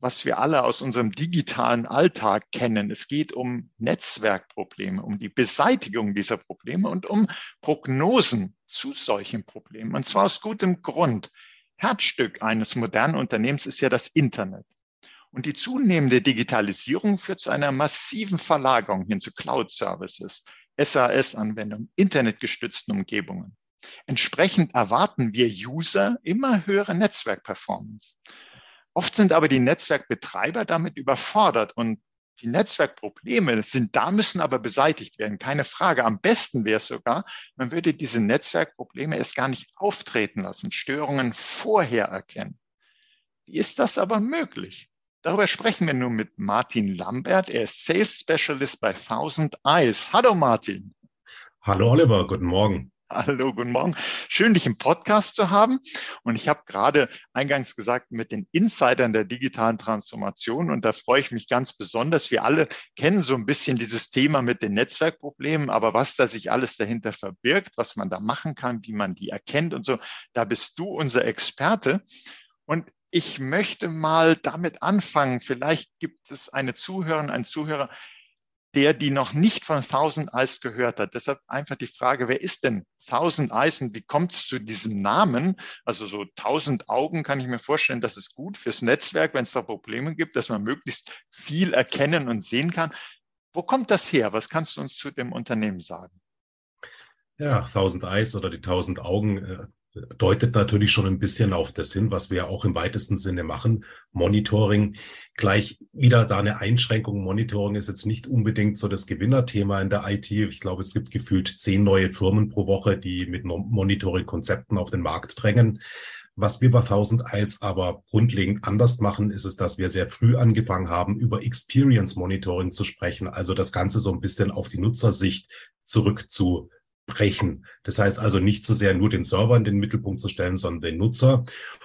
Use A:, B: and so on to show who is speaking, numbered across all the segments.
A: was wir alle aus unserem digitalen Alltag kennen. Es geht um Netzwerkprobleme, um die Beseitigung dieser Probleme und um Prognosen zu solchen Problemen. Und zwar aus gutem Grund. Herzstück eines modernen Unternehmens ist ja das Internet. Und die zunehmende Digitalisierung führt zu einer massiven Verlagerung hin zu Cloud-Services, SAS-Anwendungen, internetgestützten Umgebungen. Entsprechend erwarten wir User immer höhere Netzwerkperformance. Oft sind aber die Netzwerkbetreiber damit überfordert und die Netzwerkprobleme sind da, müssen aber beseitigt werden. Keine Frage. Am besten wäre es sogar, man würde diese Netzwerkprobleme erst gar nicht auftreten lassen, Störungen vorher erkennen. Wie ist das aber möglich? Darüber sprechen wir nun mit Martin Lambert. Er ist Sales Specialist bei Thousand Eyes. Hallo Martin.
B: Hallo Oliver, guten Morgen.
A: Hallo, guten Morgen. Schön, dich im Podcast zu haben. Und ich habe gerade eingangs gesagt, mit den Insidern der digitalen Transformation. Und da freue ich mich ganz besonders. Wir alle kennen so ein bisschen dieses Thema mit den Netzwerkproblemen, aber was da sich alles dahinter verbirgt, was man da machen kann, wie man die erkennt und so, da bist du unser Experte. Und ich möchte mal damit anfangen. Vielleicht gibt es eine Zuhörerin, einen Zuhörer, der die noch nicht von Thousand Eyes gehört hat. Deshalb einfach die Frage, wer ist denn Thousand Eyes und wie kommt es zu diesem Namen? Also so tausend Augen kann ich mir vorstellen, das ist gut fürs Netzwerk, wenn es da Probleme gibt, dass man möglichst viel erkennen und sehen kann. Wo kommt das her? Was kannst du uns zu dem Unternehmen sagen?
B: Ja, Thousand Eyes oder die tausend Augen äh, deutet natürlich schon ein bisschen auf das hin, was wir auch im weitesten Sinne machen. Monitoring. Gleich wieder da eine Einschränkung. Monitoring ist jetzt nicht unbedingt so das Gewinnerthema in der IT. Ich glaube, es gibt gefühlt zehn neue Firmen pro Woche, die mit Monitoring-Konzepten auf den Markt drängen. Was wir bei 1000 Eyes aber grundlegend anders machen, ist es, dass wir sehr früh angefangen haben, über Experience Monitoring zu sprechen. Also das Ganze so ein bisschen auf die Nutzersicht zurück zu brechen. Das heißt also nicht so sehr nur den Server in den Mittelpunkt zu stellen, sondern den Nutzer.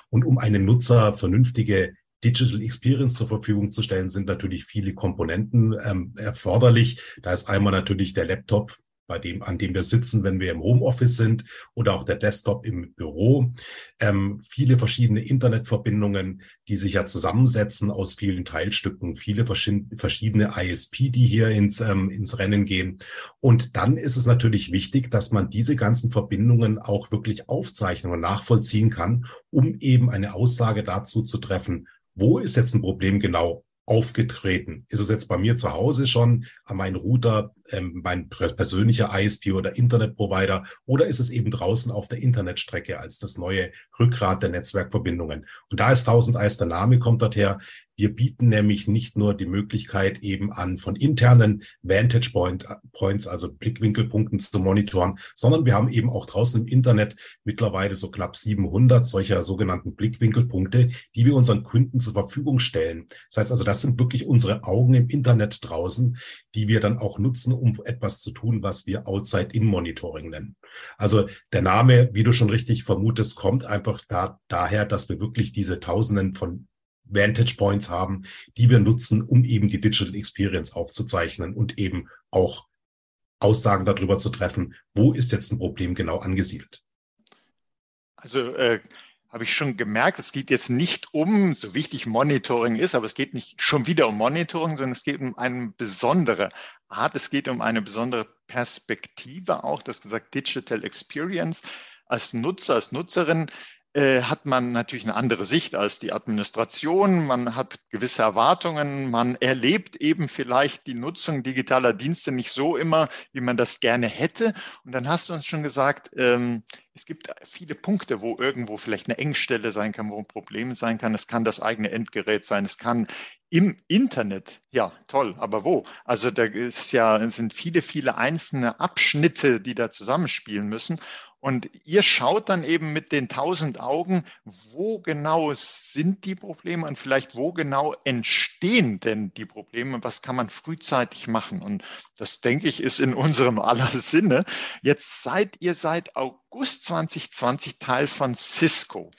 B: Und um einen Nutzer vernünftige Digital Experience zur Verfügung zu stellen, sind natürlich viele Komponenten ähm, erforderlich. Da ist einmal natürlich der Laptop, bei dem, an dem wir sitzen, wenn wir im Homeoffice sind oder auch der Desktop im Büro. Ähm, viele verschiedene Internetverbindungen, die sich ja zusammensetzen aus vielen Teilstücken, viele verschiedene ISP, die hier ins, ähm, ins Rennen gehen. Und dann ist es natürlich wichtig, dass man diese ganzen Verbindungen auch wirklich aufzeichnen und nachvollziehen kann, um eben eine Aussage dazu zu treffen, wo ist jetzt ein Problem genau aufgetreten? Ist es jetzt bei mir zu Hause schon an meinen Router, ähm, mein persönlicher ISP oder Internetprovider oder ist es eben draußen auf der Internetstrecke als das neue Rückgrat der Netzwerkverbindungen? Und da ist 1000 Eis der Name kommt dorther. Wir bieten nämlich nicht nur die Möglichkeit eben an von internen Vantage Point, Points, also Blickwinkelpunkten zu monitoren, sondern wir haben eben auch draußen im Internet mittlerweile so knapp 700 solcher sogenannten Blickwinkelpunkte, die wir unseren Kunden zur Verfügung stellen. Das heißt also, das sind wirklich unsere Augen im Internet draußen, die wir dann auch nutzen, um etwas zu tun, was wir Outside-In-Monitoring nennen. Also der Name, wie du schon richtig vermutest, kommt einfach da, daher, dass wir wirklich diese Tausenden von Vantage Points haben, die wir nutzen, um eben die Digital Experience aufzuzeichnen und eben auch Aussagen darüber zu treffen, wo ist jetzt ein Problem genau angesiedelt.
A: Also äh, habe ich schon gemerkt, es geht jetzt nicht um, so wichtig Monitoring ist, aber es geht nicht schon wieder um Monitoring, sondern es geht um eine besondere Art, es geht um eine besondere Perspektive auch, das gesagt Digital Experience. Als Nutzer, als Nutzerin hat man natürlich eine andere Sicht als die Administration. Man hat gewisse Erwartungen. Man erlebt eben vielleicht die Nutzung digitaler Dienste nicht so immer, wie man das gerne hätte. Und dann hast du uns schon gesagt, ähm, es gibt viele Punkte, wo irgendwo vielleicht eine Engstelle sein kann, wo ein Problem sein kann. Es kann das eigene Endgerät sein. Es kann im Internet. Ja, toll. Aber wo? Also da ist ja, sind viele, viele einzelne Abschnitte, die da zusammenspielen müssen. Und ihr schaut dann eben mit den tausend Augen, wo genau sind die Probleme und vielleicht wo genau entstehen denn die Probleme und was kann man frühzeitig machen. Und das, denke ich, ist in unserem aller Sinne. Jetzt seid ihr seit August 2020 Teil von Cisco.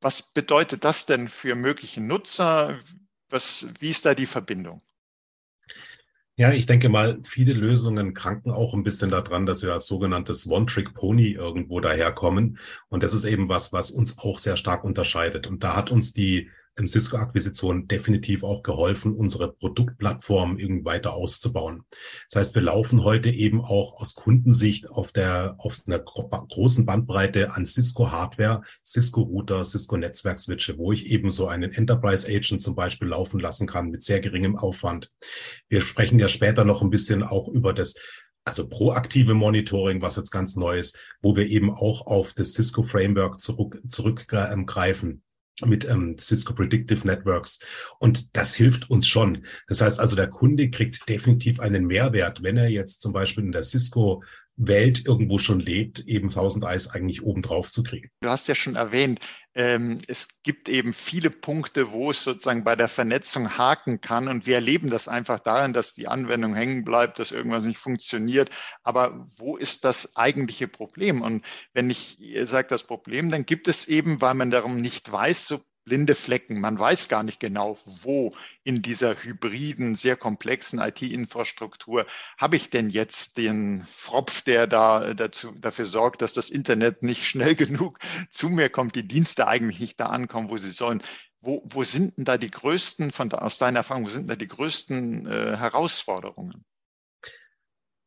A: Was bedeutet das denn für mögliche Nutzer? Was, wie ist da die Verbindung?
B: Ja, ich denke mal, viele Lösungen kranken auch ein bisschen daran, dass sie als sogenanntes One-Trick-Pony irgendwo daherkommen. Und das ist eben was, was uns auch sehr stark unterscheidet. Und da hat uns die Cisco-Akquisition definitiv auch geholfen, unsere Produktplattform irgendwie weiter auszubauen. Das heißt, wir laufen heute eben auch aus Kundensicht auf der, auf einer großen Bandbreite an Cisco-Hardware, Cisco-Router, Cisco-Netzwerkswitche, wo ich eben so einen Enterprise-Agent zum Beispiel laufen lassen kann mit sehr geringem Aufwand. Wir sprechen ja später noch ein bisschen auch über das also proaktive Monitoring, was jetzt ganz neu ist, wo wir eben auch auf das Cisco Framework zurück, zurückgreifen mit ähm, Cisco Predictive Networks. Und das hilft uns schon. Das heißt also, der Kunde kriegt definitiv einen Mehrwert, wenn er jetzt zum Beispiel in der Cisco Welt irgendwo schon lebt, eben 1000 Eis eigentlich oben drauf zu kriegen.
A: Du hast ja schon erwähnt, ähm, es gibt eben viele Punkte, wo es sozusagen bei der Vernetzung haken kann. Und wir erleben das einfach darin, dass die Anwendung hängen bleibt, dass irgendwas nicht funktioniert. Aber wo ist das eigentliche Problem? Und wenn ich sage das Problem, dann gibt es eben, weil man darum nicht weiß, so blinde Flecken. Man weiß gar nicht genau, wo in dieser hybriden, sehr komplexen IT-Infrastruktur habe ich denn jetzt den Fropf, der da dazu, dafür sorgt, dass das Internet nicht schnell genug zu mir kommt, die Dienste eigentlich nicht da ankommen, wo sie sollen. Wo, wo sind denn da die größten, von, aus deiner Erfahrung, wo sind da die größten äh, Herausforderungen?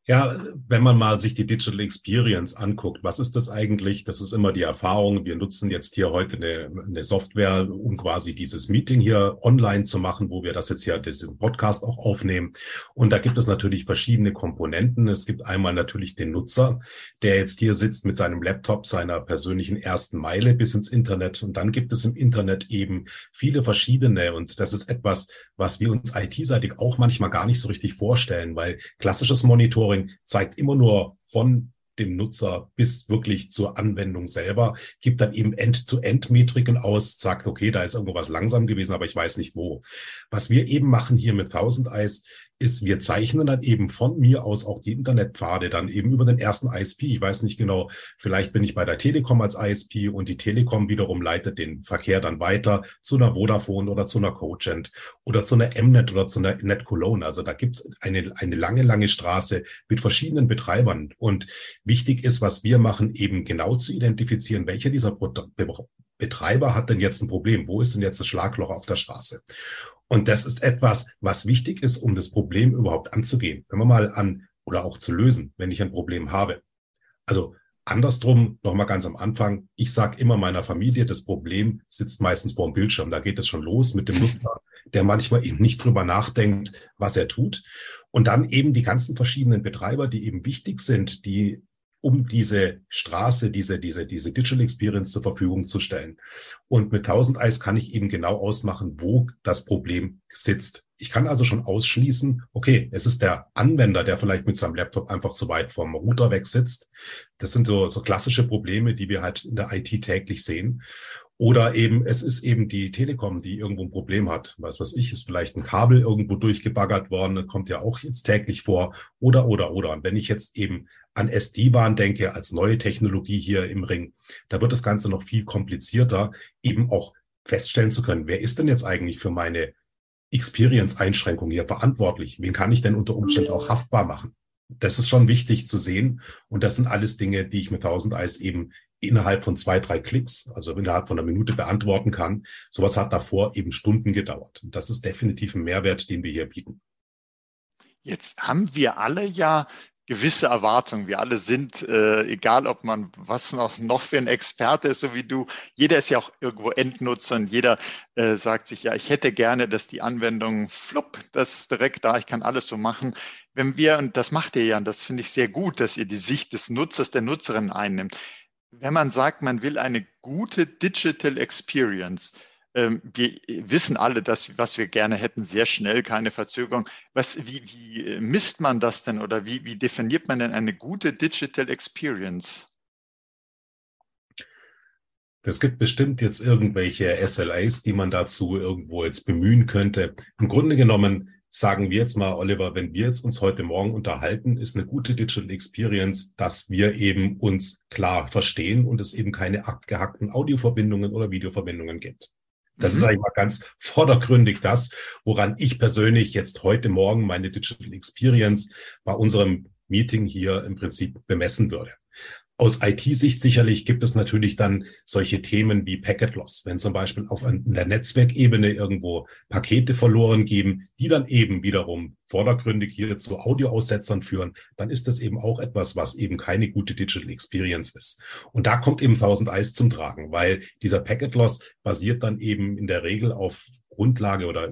B: Ja, wenn man mal sich die Digital Experience anguckt, was ist das eigentlich? Das ist immer die Erfahrung. Wir nutzen jetzt hier heute eine, eine Software, um quasi dieses Meeting hier online zu machen, wo wir das jetzt hier, diesen Podcast auch aufnehmen. Und da gibt es natürlich verschiedene Komponenten. Es gibt einmal natürlich den Nutzer, der jetzt hier sitzt mit seinem Laptop, seiner persönlichen ersten Meile bis ins Internet. Und dann gibt es im Internet eben viele verschiedene. Und das ist etwas, was wir uns IT-seitig auch manchmal gar nicht so richtig vorstellen, weil klassisches Monitoring Monitoring zeigt immer nur von dem Nutzer bis wirklich zur Anwendung selber, gibt dann eben End-to-End-Metriken aus, sagt, okay, da ist irgendwas langsam gewesen, aber ich weiß nicht wo. Was wir eben machen hier mit 1000 Eyes, ist, wir zeichnen dann eben von mir aus auch die Internetpfade dann eben über den ersten ISP. Ich weiß nicht genau, vielleicht bin ich bei der Telekom als ISP und die Telekom wiederum leitet den Verkehr dann weiter zu einer Vodafone oder zu einer Cogent oder zu einer Mnet oder zu einer NetCologne. Also da gibt es eine, eine lange, lange Straße mit verschiedenen Betreibern. Und wichtig ist, was wir machen, eben genau zu identifizieren, welcher dieser Betreiber hat denn jetzt ein Problem? Wo ist denn jetzt das Schlagloch auf der Straße? Und das ist etwas, was wichtig ist, um das Problem überhaupt anzugehen. Wenn wir mal an oder auch zu lösen, wenn ich ein Problem habe. Also andersrum, nochmal ganz am Anfang, ich sage immer meiner Familie, das Problem sitzt meistens vor dem Bildschirm. Da geht es schon los mit dem Nutzer, der manchmal eben nicht drüber nachdenkt, was er tut. Und dann eben die ganzen verschiedenen Betreiber, die eben wichtig sind, die um diese Straße, diese, diese, diese Digital Experience zur Verfügung zu stellen. Und mit 1000 Eyes kann ich eben genau ausmachen, wo das Problem sitzt. Ich kann also schon ausschließen, okay, es ist der Anwender, der vielleicht mit seinem Laptop einfach zu weit vom Router weg sitzt. Das sind so, so klassische Probleme, die wir halt in der IT täglich sehen. Oder eben, es ist eben die Telekom, die irgendwo ein Problem hat. Was weiß ich, ist vielleicht ein Kabel irgendwo durchgebaggert worden, kommt ja auch jetzt täglich vor. Oder, oder, oder. Und wenn ich jetzt eben an SD-Bahn denke, als neue Technologie hier im Ring, da wird das Ganze noch viel komplizierter, eben auch feststellen zu können, wer ist denn jetzt eigentlich für meine Experience-Einschränkung hier verantwortlich? Wen kann ich denn unter Umständen auch haftbar machen? Das ist schon wichtig zu sehen. Und das sind alles Dinge, die ich mit 1000 Eis eben innerhalb von zwei, drei Klicks, also innerhalb von einer Minute beantworten kann. Sowas hat davor eben Stunden gedauert. Und das ist definitiv ein Mehrwert, den wir hier bieten.
A: Jetzt haben wir alle ja gewisse Erwartungen. Wir alle sind, äh, egal ob man was noch, noch für ein Experte ist, so wie du, jeder ist ja auch irgendwo Endnutzer und jeder äh, sagt sich, ja, ich hätte gerne, dass die Anwendung flupp, das ist direkt da, ich kann alles so machen. Wenn wir, und das macht ihr ja, und das finde ich sehr gut, dass ihr die Sicht des Nutzers, der Nutzerin einnimmt wenn man sagt, man will eine gute Digital Experience, wir wissen alle, dass, was wir gerne hätten, sehr schnell, keine Verzögerung. Was, wie, wie äh, misst man das denn oder wie, wie definiert man denn eine gute Digital Experience?
B: Es gibt bestimmt jetzt irgendwelche SLAs, die man dazu irgendwo jetzt bemühen könnte. Im Grunde genommen sagen wir jetzt mal, Oliver, wenn wir jetzt uns heute Morgen unterhalten, ist eine gute Digital Experience, dass wir eben uns klar verstehen und es eben keine abgehackten Audioverbindungen oder Videoverbindungen gibt. Das mhm. ist eigentlich mal ganz vordergründig das, woran ich persönlich jetzt heute Morgen meine Digital Experience bei unserem Meeting hier im Prinzip bemessen würde. Aus IT-Sicht sicherlich gibt es natürlich dann solche Themen wie Packet Loss. Wenn zum Beispiel auf der Netzwerkebene irgendwo Pakete verloren geben, die dann eben wiederum vordergründig hier zu Audioaussetzern führen, dann ist das eben auch etwas, was eben keine gute Digital Experience ist. Und da kommt eben 1000 Eyes zum Tragen, weil dieser Packet Loss basiert dann eben in der Regel auf Grundlage oder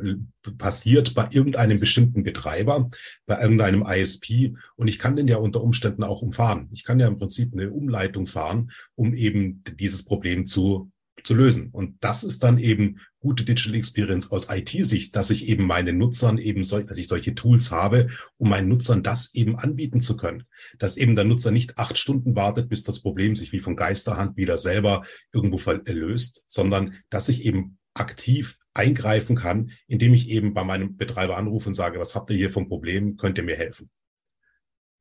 B: passiert bei irgendeinem bestimmten Betreiber, bei irgendeinem ISP. Und ich kann den ja unter Umständen auch umfahren. Ich kann ja im Prinzip eine Umleitung fahren, um eben dieses Problem zu, zu lösen. Und das ist dann eben gute Digital Experience aus IT-Sicht, dass ich eben meinen Nutzern eben so, dass ich solche Tools habe, um meinen Nutzern das eben anbieten zu können. Dass eben der Nutzer nicht acht Stunden wartet, bis das Problem sich wie von Geisterhand wieder selber irgendwo löst, sondern dass ich eben aktiv eingreifen kann, indem ich eben bei meinem Betreiber anrufe und sage, was habt ihr hier vom Problem, könnt ihr mir helfen?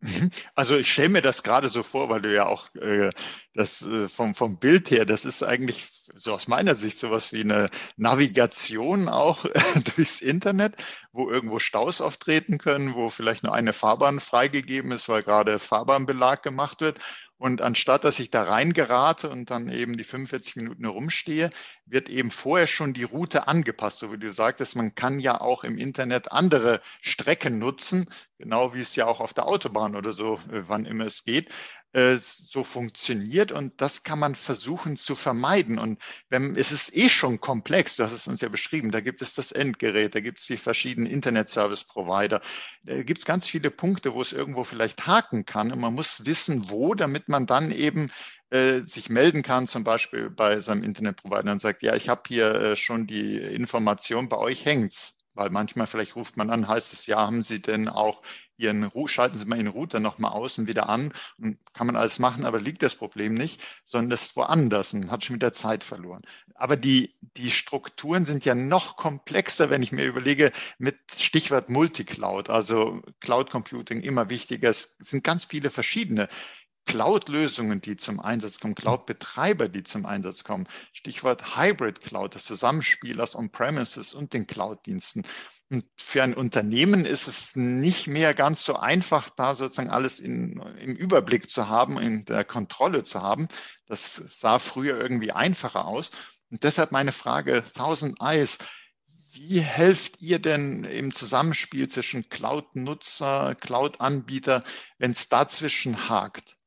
A: Mhm. Also ich stelle mir das gerade so vor, weil du ja auch äh, das äh, vom, vom Bild her, das ist eigentlich so aus meiner Sicht sowas wie eine Navigation auch durchs Internet, wo irgendwo Staus auftreten können, wo vielleicht nur eine Fahrbahn freigegeben ist, weil gerade Fahrbahnbelag gemacht wird. Und anstatt dass ich da reingerate und dann eben die 45 Minuten herumstehe, wird eben vorher schon die Route angepasst. So wie du sagtest, man kann ja auch im Internet andere Strecken nutzen, genau wie es ja auch auf der Autobahn oder so, äh, wann immer es geht. Äh, so funktioniert und das kann man versuchen zu vermeiden. Und wenn, es ist eh schon komplex, du hast es uns ja beschrieben, da gibt es das Endgerät, da gibt es die verschiedenen Internet-Service-Provider, da gibt es ganz viele Punkte, wo es irgendwo vielleicht haken kann und man muss wissen, wo, damit man dann eben äh, sich melden kann, zum Beispiel bei seinem Internetprovider und sagt, ja, ich habe hier äh, schon die Information, bei euch hängt's. Weil manchmal vielleicht ruft man an, heißt es, ja, haben Sie denn auch Ihren, schalten Sie mal Ihren Router nochmal aus und wieder an. Und kann man alles machen, aber liegt das Problem nicht, sondern das ist woanders und hat schon wieder Zeit verloren. Aber die, die Strukturen sind ja noch komplexer, wenn ich mir überlege, mit Stichwort Multicloud, also Cloud Computing immer wichtiger. Es sind ganz viele verschiedene Cloud-Lösungen, die zum Einsatz kommen, Cloud-Betreiber, die zum Einsatz kommen. Stichwort Hybrid Cloud, das Zusammenspiel aus On-Premises und den Cloud-Diensten. Und für ein Unternehmen ist es nicht mehr ganz so einfach, da sozusagen alles in, im Überblick zu haben, in der Kontrolle zu haben. Das sah früher irgendwie einfacher aus. Und deshalb meine Frage, Thousand Eyes, wie helft ihr denn im Zusammenspiel zwischen Cloud-Nutzer, Cloud-Anbieter, wenn es dazwischen hakt?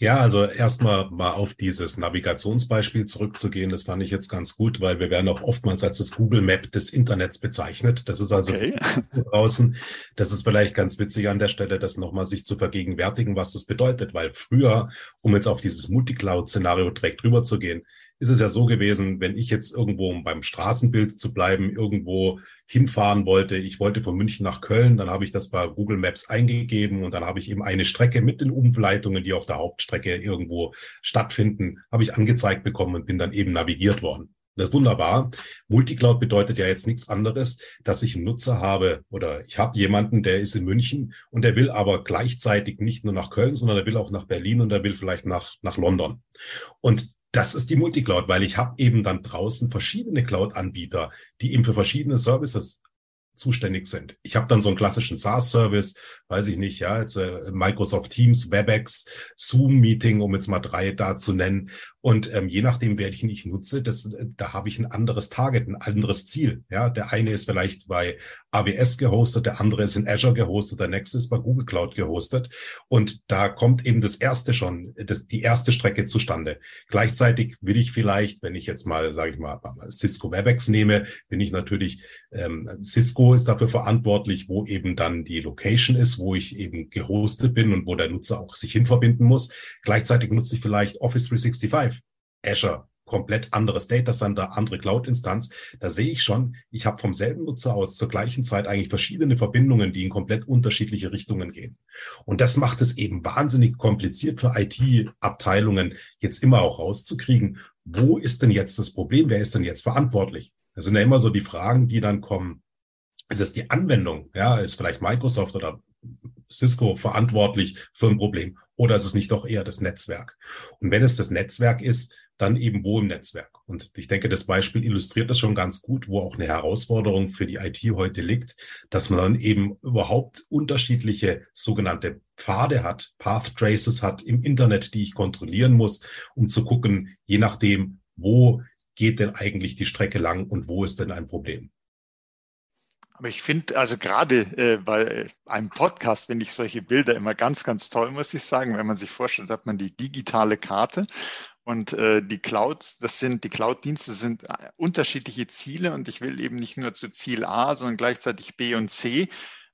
B: Ja, also erstmal mal auf dieses Navigationsbeispiel zurückzugehen, das fand ich jetzt ganz gut, weil wir werden auch oftmals als das Google Map des Internets bezeichnet. Das ist also okay. draußen. Das ist vielleicht ganz witzig an der Stelle, das nochmal sich zu vergegenwärtigen, was das bedeutet, weil früher, um jetzt auf dieses Multicloud-Szenario direkt rüber zu gehen, ist es ja so gewesen, wenn ich jetzt irgendwo, um beim Straßenbild zu bleiben, irgendwo hinfahren wollte, ich wollte von München nach Köln, dann habe ich das bei Google Maps eingegeben und dann habe ich eben eine Strecke mit den Umleitungen, die auf der Hauptstrecke irgendwo stattfinden, habe ich angezeigt bekommen und bin dann eben navigiert worden. Das ist wunderbar. Multicloud bedeutet ja jetzt nichts anderes, dass ich einen Nutzer habe oder ich habe jemanden, der ist in München und der will aber gleichzeitig nicht nur nach Köln, sondern er will auch nach Berlin und er will vielleicht nach, nach London. Und das ist die Multicloud, weil ich habe eben dann draußen verschiedene Cloud-Anbieter, die eben für verschiedene Services zuständig sind. Ich habe dann so einen klassischen SaaS-Service, weiß ich nicht, ja, jetzt äh, Microsoft Teams, WebEx, Zoom-Meeting, um jetzt mal drei da zu nennen. Und ähm, je nachdem, wer ich nicht nutze, das, äh, da habe ich ein anderes Target, ein anderes Ziel. Ja, der eine ist vielleicht bei AWS gehostet, der andere ist in Azure gehostet, der nächste ist bei Google Cloud gehostet. Und da kommt eben das erste schon, das, die erste Strecke zustande. Gleichzeitig will ich vielleicht, wenn ich jetzt mal, sage ich mal, Cisco WebEx nehme, bin ich natürlich, ähm, Cisco ist dafür verantwortlich, wo eben dann die Location ist, wo ich eben gehostet bin und wo der Nutzer auch sich hinverbinden muss. Gleichzeitig nutze ich vielleicht Office 365, Azure, komplett anderes Data Center, andere Cloud-Instanz. Da sehe ich schon, ich habe vom selben Nutzer aus zur gleichen Zeit eigentlich verschiedene Verbindungen, die in komplett unterschiedliche Richtungen gehen. Und das macht es eben wahnsinnig kompliziert für IT-Abteilungen, jetzt immer auch rauszukriegen, wo ist denn jetzt das Problem? Wer ist denn jetzt verantwortlich? Das sind ja immer so die Fragen, die dann kommen. Ist es die Anwendung? Ja, ist vielleicht Microsoft oder Cisco verantwortlich für ein Problem? Oder ist es nicht doch eher das Netzwerk? Und wenn es das Netzwerk ist, dann eben wo im Netzwerk. Und ich denke, das Beispiel illustriert das schon ganz gut, wo auch eine Herausforderung für die IT heute liegt, dass man dann eben überhaupt unterschiedliche sogenannte Pfade hat, Path Traces hat im Internet, die ich kontrollieren muss, um zu gucken, je nachdem, wo geht denn eigentlich die Strecke lang und wo ist denn ein Problem.
A: Aber ich finde, also gerade äh, bei einem Podcast finde ich solche Bilder immer ganz, ganz toll, muss ich sagen. Wenn man sich vorstellt, hat man die digitale Karte und äh, die Clouds, das sind, die Cloud-Dienste sind äh, unterschiedliche Ziele und ich will eben nicht nur zu Ziel A, sondern gleichzeitig B und C.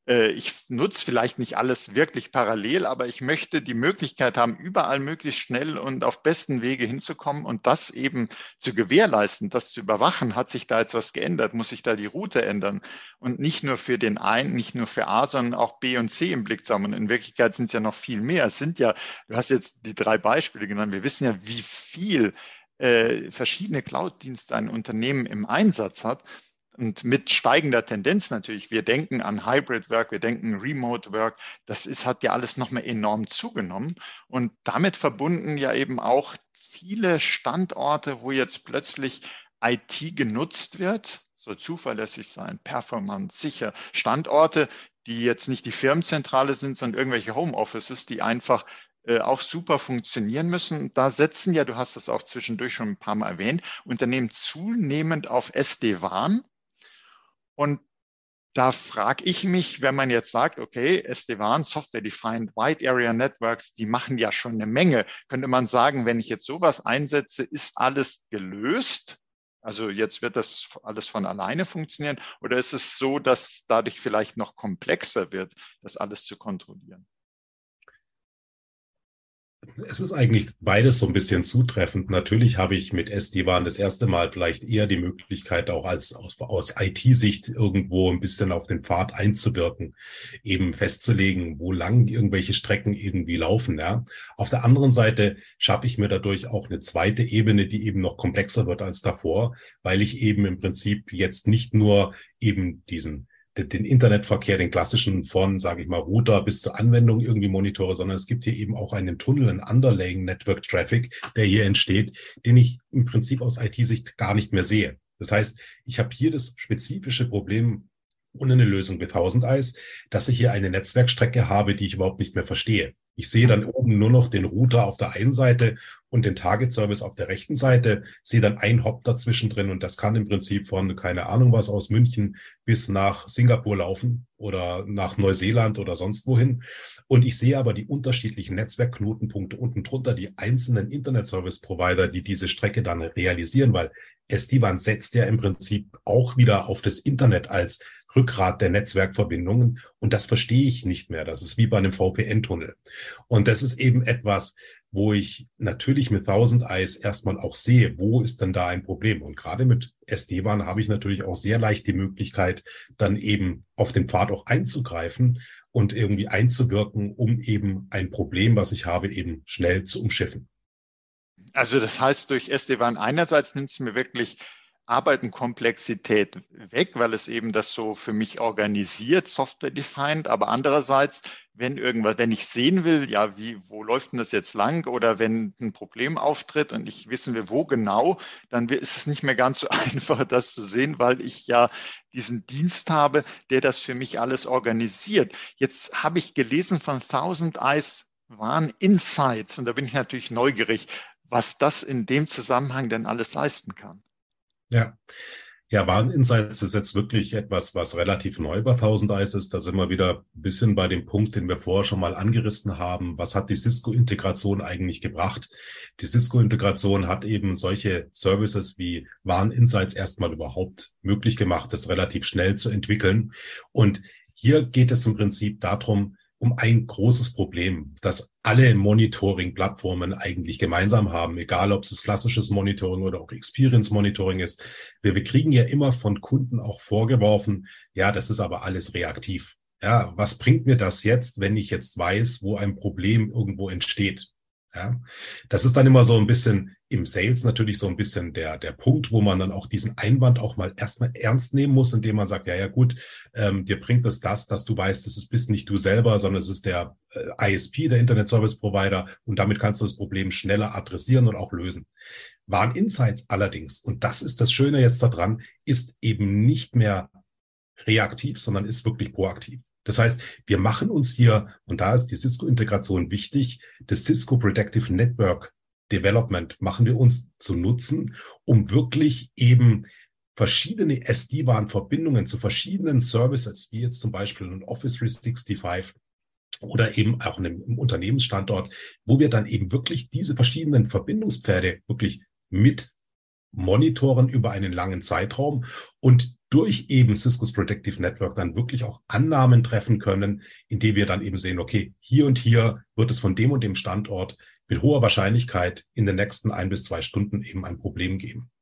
A: Äh, ich nutze vielleicht nicht alles wirklich parallel, aber ich möchte die Möglichkeit haben, überall möglichst schnell und auf besten Wege hinzukommen und das eben zu gewährleisten, das zu überwachen. Hat sich da jetzt was geändert? Muss sich da die Route ändern? Und nicht nur für den einen, nicht nur für A, sondern auch B und C im Blick zu haben. Und in Wirklichkeit sind es ja noch viel mehr. Es sind ja, du hast jetzt die drei Beispiele genannt. Wir wissen ja, wie viel äh, verschiedene Cloud-Dienste ein Unternehmen im Einsatz hat. Und mit steigender Tendenz natürlich, wir denken an Hybrid Work, wir denken Remote Work, das ist, hat ja alles nochmal enorm zugenommen. Und damit verbunden ja eben auch viele Standorte, wo jetzt plötzlich IT genutzt wird, soll zuverlässig sein, performant, sicher. Standorte, die jetzt nicht die Firmenzentrale sind, sondern irgendwelche Homeoffices, die einfach äh, auch super funktionieren müssen. Da setzen ja, du hast es auch zwischendurch schon ein paar Mal erwähnt, Unternehmen zunehmend auf SD-WAN und da frage ich mich, wenn man jetzt sagt, okay, SD-WAN, Software-Defined Wide Area Networks, die machen ja schon eine Menge. Könnte man sagen, wenn ich jetzt sowas einsetze, ist alles gelöst? Also jetzt wird das alles von alleine funktionieren? Oder ist es so, dass dadurch vielleicht noch komplexer wird, das alles zu kontrollieren?
B: Es ist eigentlich beides so ein bisschen zutreffend. Natürlich habe ich mit SD-WAN das erste Mal vielleicht eher die Möglichkeit, auch als aus, aus IT-Sicht irgendwo ein bisschen auf den Pfad einzuwirken, eben festzulegen, wo lang irgendwelche Strecken irgendwie laufen. Ja. Auf der anderen Seite schaffe ich mir dadurch auch eine zweite Ebene, die eben noch komplexer wird als davor, weil ich eben im Prinzip jetzt nicht nur eben diesen den Internetverkehr, den klassischen von, sage ich mal, Router bis zur Anwendung irgendwie monitore, sondern es gibt hier eben auch einen Tunnel, einen Underlaying Network Traffic, der hier entsteht, den ich im Prinzip aus IT-Sicht gar nicht mehr sehe. Das heißt, ich habe hier das spezifische Problem ohne eine Lösung mit 1000 Eis, dass ich hier eine Netzwerkstrecke habe, die ich überhaupt nicht mehr verstehe. Ich sehe dann oben nur noch den Router auf der einen Seite und den Target Service auf der rechten Seite, sehe dann ein Hop dazwischen drin und das kann im Prinzip von, keine Ahnung was, aus München bis nach Singapur laufen oder nach Neuseeland oder sonst wohin. Und ich sehe aber die unterschiedlichen Netzwerkknotenpunkte unten drunter, die einzelnen Internet Service Provider, die diese Strecke dann realisieren, weil SD-WAN setzt ja im Prinzip auch wieder auf das Internet als Rückgrat der Netzwerkverbindungen. Und das verstehe ich nicht mehr. Das ist wie bei einem VPN-Tunnel. Und das ist eben etwas, wo ich natürlich mit 1000 Eyes erstmal auch sehe, wo ist denn da ein Problem? Und gerade mit SD-WAN habe ich natürlich auch sehr leicht die Möglichkeit, dann eben auf den Pfad auch einzugreifen und irgendwie einzuwirken, um eben ein Problem, was ich habe, eben schnell zu umschiffen.
A: Also das heißt, durch SD-WAN einerseits nimmt es mir wirklich Arbeitenkomplexität weg, weil es eben das so für mich organisiert, software-defined. Aber andererseits, wenn irgendwas, wenn ich sehen will, ja, wie, wo läuft denn das jetzt lang? Oder wenn ein Problem auftritt und ich wissen will, wo genau, dann ist es nicht mehr ganz so einfach, das zu sehen, weil ich ja diesen Dienst habe, der das für mich alles organisiert. Jetzt habe ich gelesen von Thousand Eyes waren Insights und da bin ich natürlich neugierig, was das in dem Zusammenhang denn alles leisten kann.
B: Ja. Ja, Wareninsights ist jetzt wirklich etwas, was relativ neu bei 1000 Eyes ist. Da sind wir wieder ein bisschen bei dem Punkt, den wir vorher schon mal angerissen haben. Was hat die Cisco-Integration eigentlich gebracht? Die Cisco-Integration hat eben solche Services wie Wareninsights erstmal überhaupt möglich gemacht, das relativ schnell zu entwickeln. Und hier geht es im Prinzip darum, um ein großes Problem, das alle Monitoring-Plattformen eigentlich gemeinsam haben, egal ob es klassisches Monitoring oder auch Experience Monitoring ist. Wir, wir kriegen ja immer von Kunden auch vorgeworfen, ja, das ist aber alles reaktiv. Ja, was bringt mir das jetzt, wenn ich jetzt weiß, wo ein Problem irgendwo entsteht? Ja, das ist dann immer so ein bisschen im Sales natürlich so ein bisschen der, der Punkt, wo man dann auch diesen Einwand auch mal erstmal ernst nehmen muss, indem man sagt, ja, ja, gut, ähm, dir bringt es das, dass du weißt, ist, bist nicht du selber, sondern es ist der äh, ISP, der Internet Service Provider und damit kannst du das Problem schneller adressieren und auch lösen. Waren Insights allerdings, und das ist das Schöne jetzt daran, ist eben nicht mehr reaktiv, sondern ist wirklich proaktiv. Das heißt, wir machen uns hier, und da ist die Cisco-Integration wichtig, das Cisco Predictive Network Development machen wir uns zu nutzen, um wirklich eben verschiedene SD-WAN-Verbindungen zu verschiedenen Services, wie jetzt zum Beispiel ein Office 365 oder eben auch einem Unternehmensstandort, wo wir dann eben wirklich diese verschiedenen Verbindungspferde wirklich mit monitoren über einen langen Zeitraum und durch eben Cisco's Predictive Network dann wirklich auch Annahmen treffen können, indem wir dann eben sehen, okay, hier und hier wird es von dem und dem Standort mit hoher Wahrscheinlichkeit in den nächsten ein bis zwei Stunden eben ein Problem geben.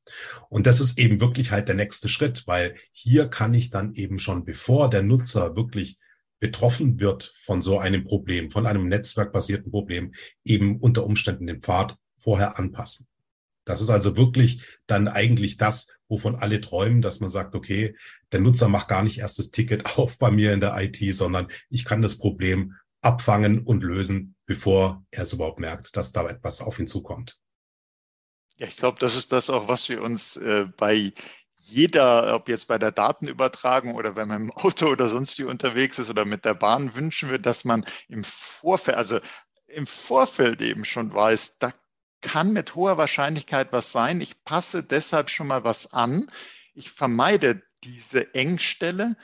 B: Und das ist eben wirklich halt der nächste Schritt, weil hier kann ich dann eben schon, bevor der Nutzer wirklich betroffen wird von so einem Problem, von einem netzwerkbasierten Problem, eben unter Umständen den Pfad vorher anpassen. Das ist also wirklich dann eigentlich das, wovon alle träumen, dass man sagt, okay, der Nutzer macht gar nicht erst das Ticket auf bei mir in der IT, sondern ich kann das Problem abfangen und lösen, bevor er es überhaupt merkt, dass da etwas auf ihn zukommt.
A: Ja, ich glaube, das ist das auch, was wir uns äh, bei jeder, ob jetzt bei der Datenübertragung oder wenn man im Auto oder sonst wie unterwegs ist oder mit der Bahn wünschen wir, dass man im Vorfeld, also im Vorfeld eben schon weiß, da kann mit hoher Wahrscheinlichkeit was sein. Ich passe deshalb schon mal was an. Ich vermeide diese Engstelle.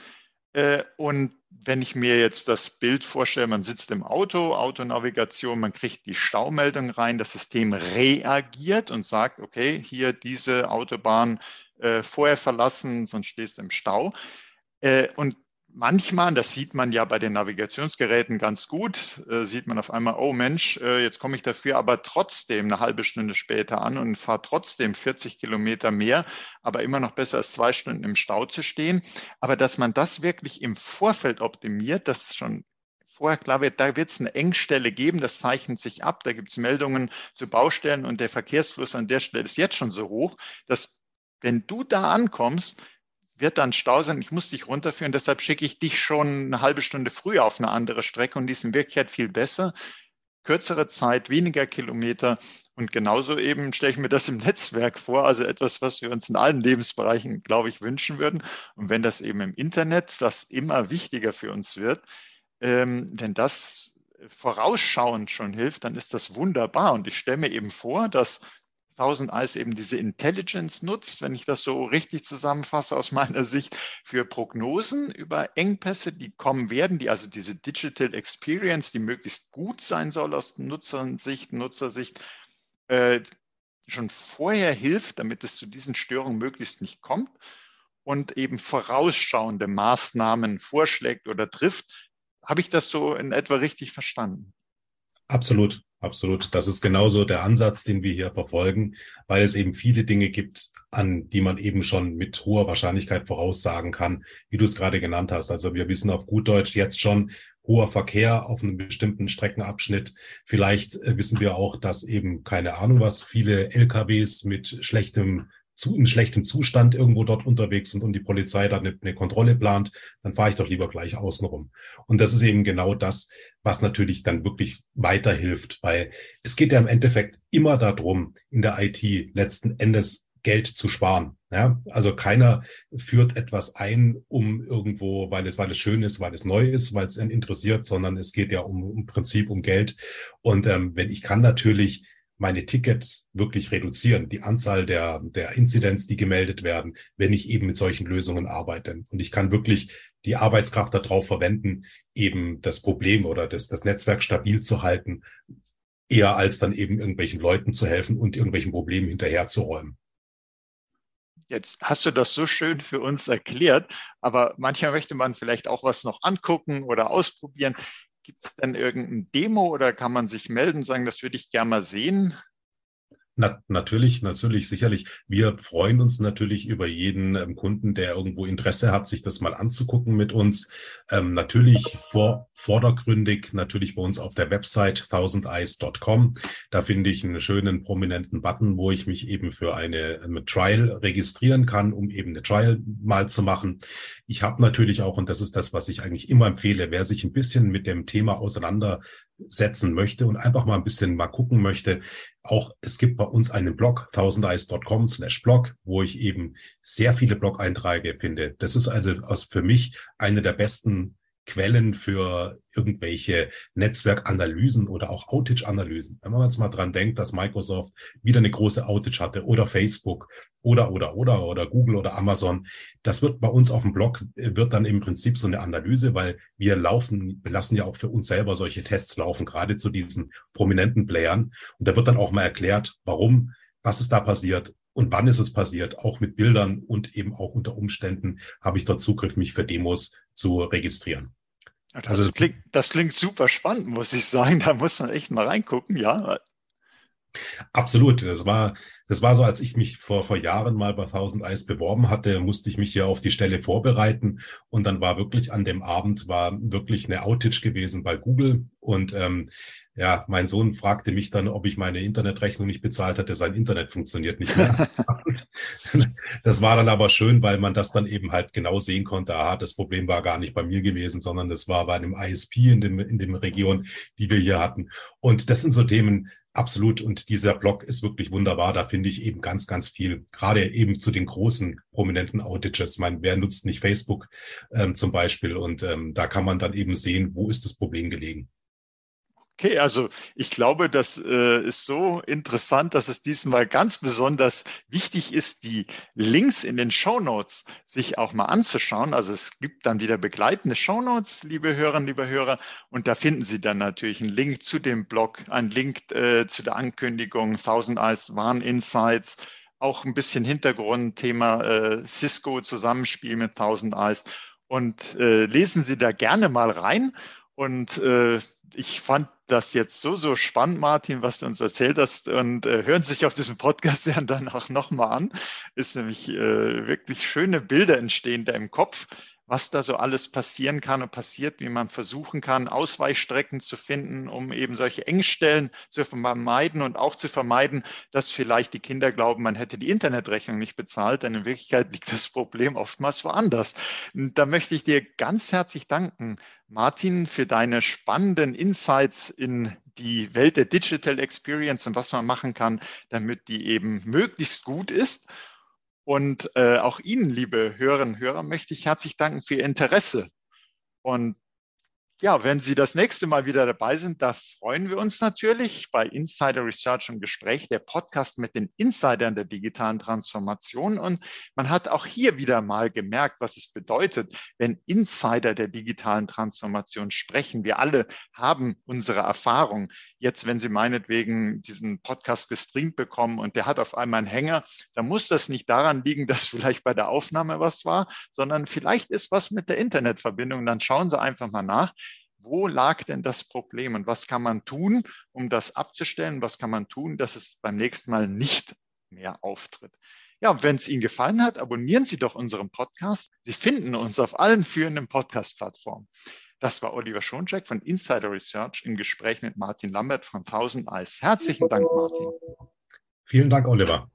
A: Äh, und wenn ich mir jetzt das Bild vorstelle, man sitzt im Auto, Autonavigation, man kriegt die Staumeldung rein, das System reagiert und sagt, okay, hier diese Autobahn äh, vorher verlassen, sonst stehst du im Stau. Äh, und manchmal, das sieht man ja bei den Navigationsgeräten ganz gut, äh, sieht man auf einmal, oh Mensch, äh, jetzt komme ich dafür aber trotzdem eine halbe Stunde später an und fahre trotzdem 40 Kilometer mehr, aber immer noch besser als zwei Stunden im Stau zu stehen. Aber dass man das wirklich im Vorfeld optimiert, das schon vorher klar wird, da wird es eine Engstelle geben, das zeichnet sich ab, da gibt es Meldungen zu Baustellen und der Verkehrsfluss an der Stelle ist jetzt schon so hoch, dass wenn du da ankommst, wird dann Stau sein, ich muss dich runterführen, deshalb schicke ich dich schon eine halbe Stunde früher auf eine andere Strecke und die ist in Wirklichkeit viel besser. Kürzere Zeit, weniger Kilometer und genauso eben stelle ich mir das im Netzwerk vor, also etwas, was wir uns in allen Lebensbereichen, glaube ich, wünschen würden. Und wenn das eben im Internet, das immer wichtiger für uns wird, ähm, wenn das vorausschauend schon hilft, dann ist das wunderbar. Und ich stelle mir eben vor, dass 1000 Eyes eben diese Intelligence nutzt, wenn ich das so richtig zusammenfasse aus meiner Sicht, für Prognosen über Engpässe, die kommen werden, die also diese Digital Experience, die möglichst gut sein soll aus Nutzersicht, Nutzersicht, äh, schon vorher hilft, damit es zu diesen Störungen möglichst nicht kommt und eben vorausschauende Maßnahmen vorschlägt oder trifft. Habe ich das so in etwa richtig verstanden?
B: Absolut. Absolut. Das ist genauso der Ansatz, den wir hier verfolgen, weil es eben viele Dinge gibt, an die man eben schon mit hoher Wahrscheinlichkeit voraussagen kann, wie du es gerade genannt hast. Also wir wissen auf gut Deutsch jetzt schon hoher Verkehr auf einem bestimmten Streckenabschnitt. Vielleicht äh, wissen wir auch, dass eben keine Ahnung was, viele LKWs mit schlechtem zu, in schlechtem Zustand irgendwo dort unterwegs sind und die Polizei dann eine, eine Kontrolle plant, dann fahre ich doch lieber gleich außenrum. Und das ist eben genau das, was natürlich dann wirklich weiterhilft, weil es geht ja im Endeffekt immer darum, in der IT letzten Endes Geld zu sparen. Ja, also keiner führt etwas ein, um irgendwo, weil es, weil es schön ist, weil es neu ist, weil es einen interessiert, sondern es geht ja um, im Prinzip um Geld. Und ähm, wenn ich kann natürlich meine Tickets wirklich reduzieren, die Anzahl der, der Inzidenz, die gemeldet werden, wenn ich eben mit solchen Lösungen arbeite. Und ich kann wirklich die Arbeitskraft darauf verwenden, eben das Problem oder das, das Netzwerk stabil zu halten, eher als dann eben irgendwelchen Leuten zu helfen und irgendwelchen Problemen hinterherzuräumen.
A: Jetzt hast du das so schön für uns erklärt, aber manchmal möchte man vielleicht auch was noch angucken oder ausprobieren. Gibt es denn irgendein Demo oder kann man sich melden, sagen, das würde ich gerne mal sehen?
B: Na, natürlich, natürlich, sicherlich. Wir freuen uns natürlich über jeden ähm, Kunden, der irgendwo Interesse hat, sich das mal anzugucken mit uns. Ähm, natürlich vor, vordergründig, natürlich bei uns auf der Website thousandeyes.com. Da finde ich einen schönen prominenten Button, wo ich mich eben für eine, eine Trial registrieren kann, um eben eine Trial mal zu machen. Ich habe natürlich auch, und das ist das, was ich eigentlich immer empfehle, wer sich ein bisschen mit dem Thema auseinander setzen möchte und einfach mal ein bisschen mal gucken möchte. Auch es gibt bei uns einen Blog, thousandeyes.com slash blog, wo ich eben sehr viele Blog-Einträge finde. Das ist also für mich eine der besten Quellen für irgendwelche Netzwerkanalysen oder auch Outage-Analysen. Wenn man jetzt mal dran denkt, dass Microsoft wieder eine große Outage hatte oder Facebook oder, oder, oder, oder Google oder Amazon, das wird bei uns auf dem Blog, äh, wird dann im Prinzip so eine Analyse, weil wir laufen, wir lassen ja auch für uns selber solche Tests laufen, gerade zu diesen prominenten Playern. Und da wird dann auch mal erklärt, warum, was ist da passiert, und wann ist es passiert, auch mit Bildern und eben auch unter Umständen habe ich dort Zugriff, mich für Demos zu registrieren.
A: Das, also, klingt, das klingt super spannend, muss ich sagen. Da muss man echt mal reingucken, ja.
B: Absolut. Das war, das war so, als ich mich vor, vor Jahren mal bei 1000 Eis beworben hatte, musste ich mich hier auf die Stelle vorbereiten. Und dann war wirklich an dem Abend war wirklich eine Outage gewesen bei Google. Und ähm, ja, mein Sohn fragte mich dann, ob ich meine Internetrechnung nicht bezahlt hatte. Sein Internet funktioniert nicht mehr. das war dann aber schön, weil man das dann eben halt genau sehen konnte. Aha, das Problem war gar nicht bei mir gewesen, sondern das war bei einem ISP in dem, in dem Region, die wir hier hatten. Und das sind so Themen, Absolut. Und dieser Blog ist wirklich wunderbar. Da finde ich eben ganz, ganz viel, gerade eben zu den großen prominenten Outages. Ich meine, wer nutzt nicht Facebook ähm, zum Beispiel? Und ähm, da kann man dann eben sehen, wo ist das Problem gelegen.
A: Okay, also ich glaube, das äh, ist so interessant, dass es diesmal ganz besonders wichtig ist, die Links in den Show Notes sich auch mal anzuschauen. Also es gibt dann wieder begleitende Show Notes, liebe Hörerinnen, liebe Hörer, und da finden Sie dann natürlich einen Link zu dem Blog, einen Link äh, zu der Ankündigung 1000 Eyes Warn Insights, auch ein bisschen Hintergrund, Thema äh, Cisco Zusammenspiel mit 1000 Eyes und äh, lesen Sie da gerne mal rein. Und äh, ich fand das jetzt so, so spannend, Martin, was du uns erzählt hast. Und äh, hören Sie sich auf diesem Podcast dann auch nochmal an. Ist nämlich äh, wirklich schöne Bilder entstehen da im Kopf was da so alles passieren kann und passiert, wie man versuchen kann, Ausweichstrecken zu finden, um eben solche Engstellen zu vermeiden und auch zu vermeiden, dass vielleicht die Kinder glauben, man hätte die Internetrechnung nicht bezahlt, denn in Wirklichkeit liegt das Problem oftmals woanders. Und da möchte ich dir ganz herzlich danken, Martin, für deine spannenden Insights in die Welt der Digital Experience und was man machen kann, damit die eben möglichst gut ist. Und äh, auch Ihnen, liebe Hörerinnen und Hörer, möchte ich herzlich danken für Ihr Interesse. Und ja, wenn Sie das nächste Mal wieder dabei sind, da freuen wir uns natürlich bei Insider Research und Gespräch, der Podcast mit den Insidern der digitalen Transformation. Und man hat auch hier wieder mal gemerkt, was es bedeutet, wenn Insider der digitalen Transformation sprechen. Wir alle haben unsere Erfahrung. Jetzt, wenn Sie meinetwegen diesen Podcast gestreamt bekommen und der hat auf einmal einen Hänger, dann muss das nicht daran liegen, dass vielleicht bei der Aufnahme was war, sondern vielleicht ist was mit der Internetverbindung. Dann schauen Sie einfach mal nach wo lag denn das Problem und was kann man tun, um das abzustellen? Was kann man tun, dass es beim nächsten Mal nicht mehr auftritt? Ja, wenn es Ihnen gefallen hat, abonnieren Sie doch unseren Podcast. Sie finden uns auf allen führenden Podcast-Plattformen. Das war Oliver Schoncheck von Insider Research im Gespräch mit Martin Lambert von 1000 Eyes. Herzlichen Dank, Martin.
B: Vielen Dank, Oliver.